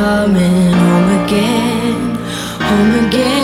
coming home again, home again.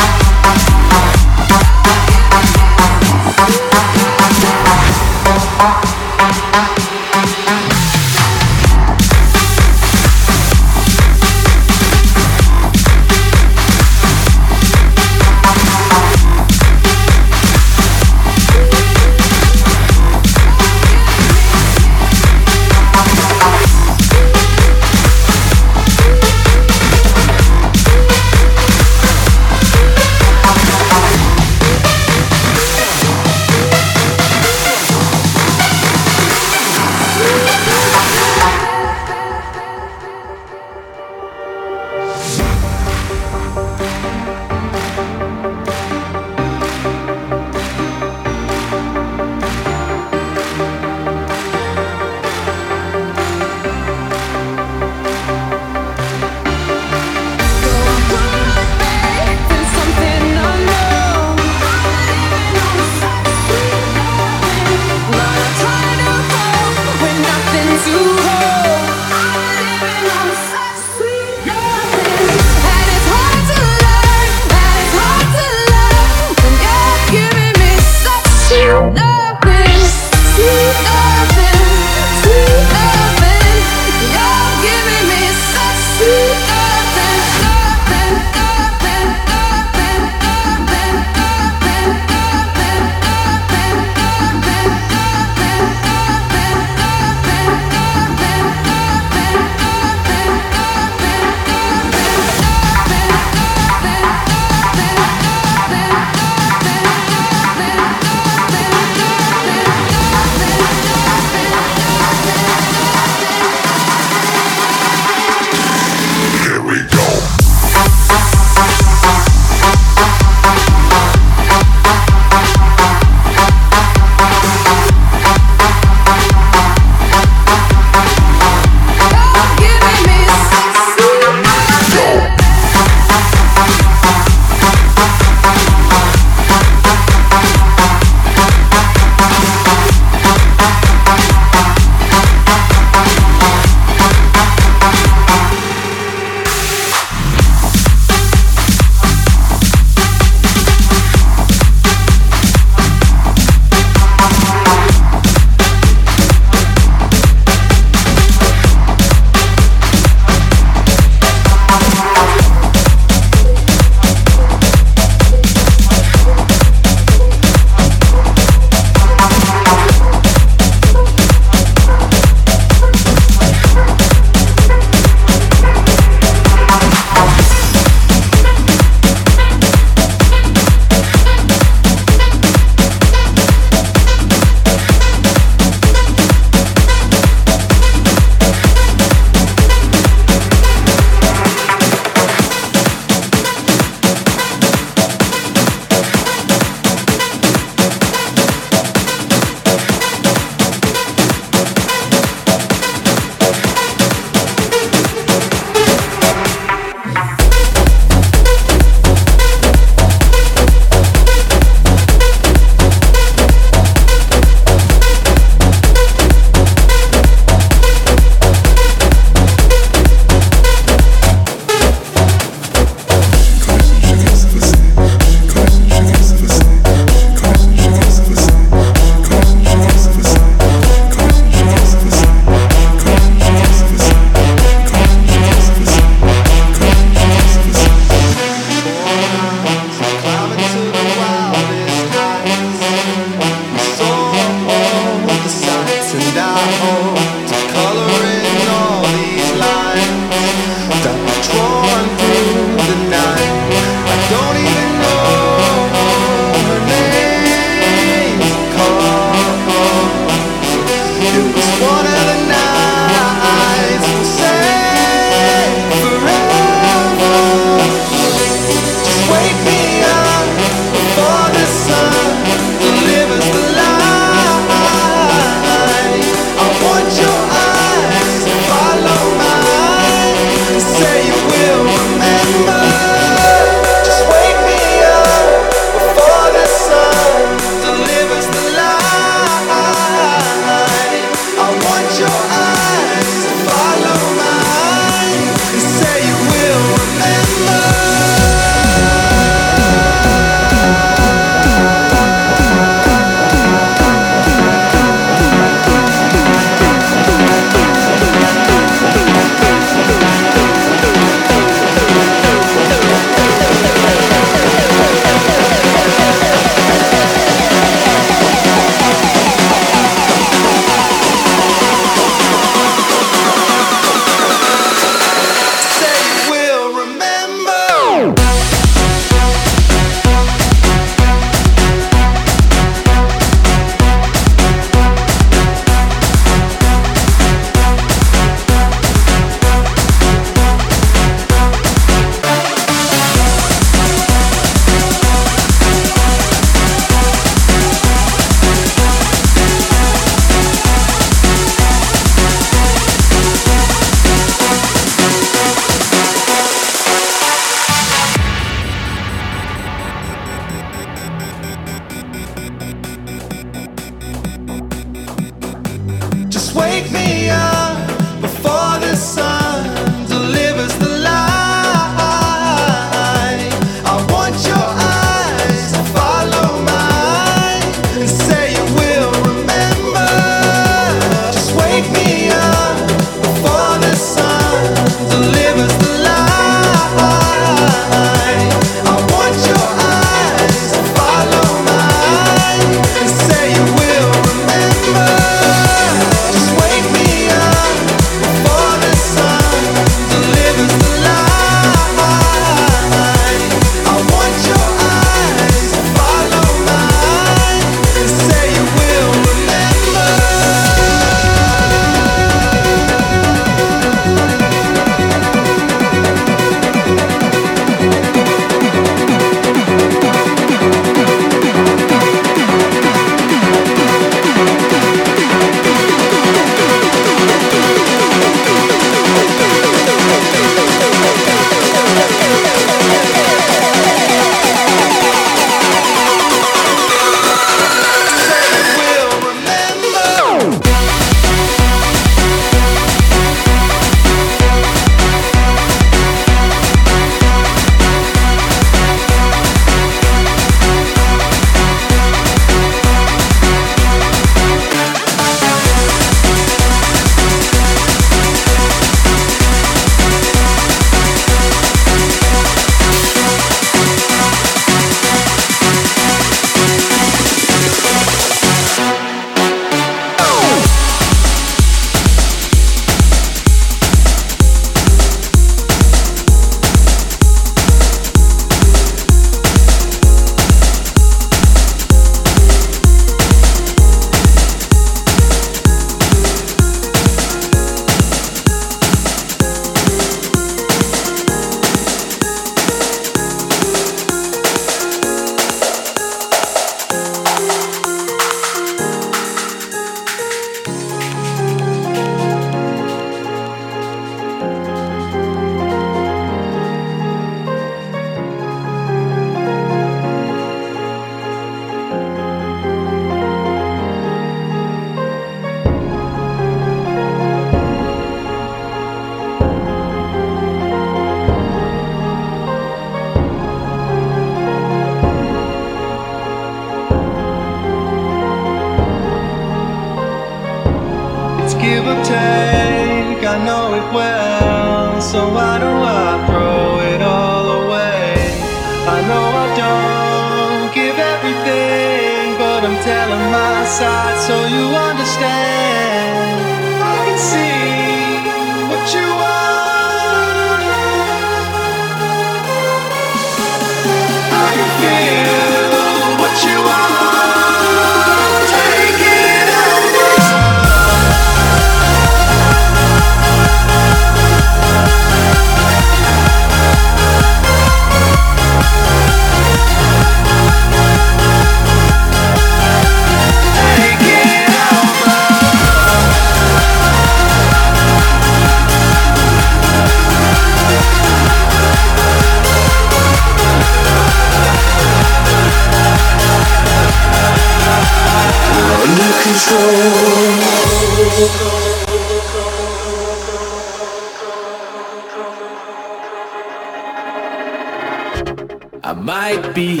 I might be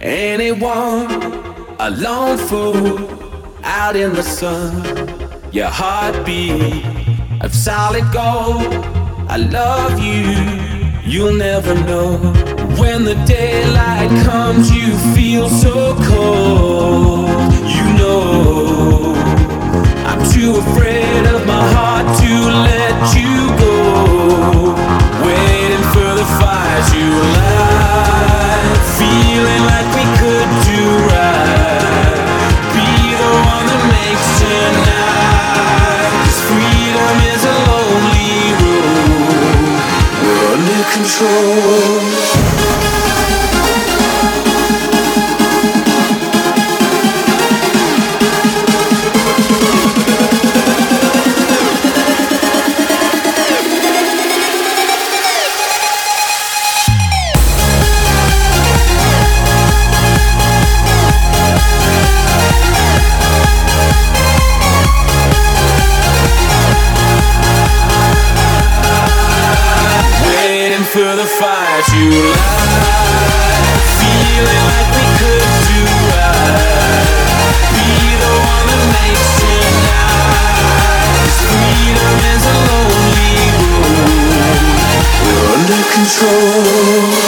anyone, a lone fool out in the sun. Your heartbeat of solid gold. I love you, you'll never know. When the daylight comes, you feel so cold. You know, I'm too afraid of my heart to let you go. Waiting for the fires you light, feeling like we could do right. Be the one that makes tonight. Freedom is a lonely road. We're under control. control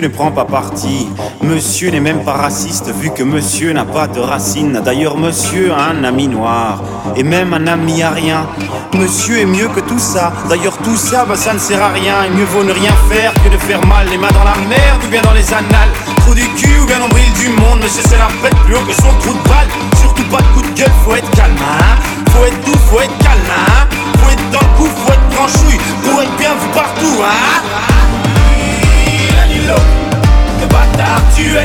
monsieur ne prend pas parti. Monsieur n'est même pas raciste vu que monsieur n'a pas de racines. D'ailleurs, monsieur a un ami noir et même un ami à rien. Monsieur est mieux que tout ça. D'ailleurs, tout ça, bah, ça ne sert à rien. Il mieux vaut ne rien faire que de faire mal. Les mains dans la merde ou bien dans les annales. Trou du cul ou bien l'ombril du monde. Monsieur, c'est la fête plus haut que son trou de balle. Surtout pas de coup de gueule, faut être calme, hein. Faut être doux, faut être calme, hein. Faut être dans le coup, faut être tranchouille. Pour être bien vu partout, hein. Le bâtard tu es.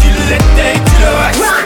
Tu l'étais, tu le restes.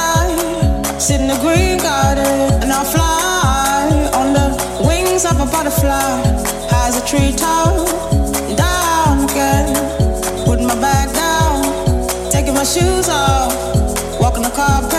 Me sit in the green garden, and I'll fly on the wings of a butterfly. High as a treetop, down again. Put my bag down, taking my shoes off, walking the car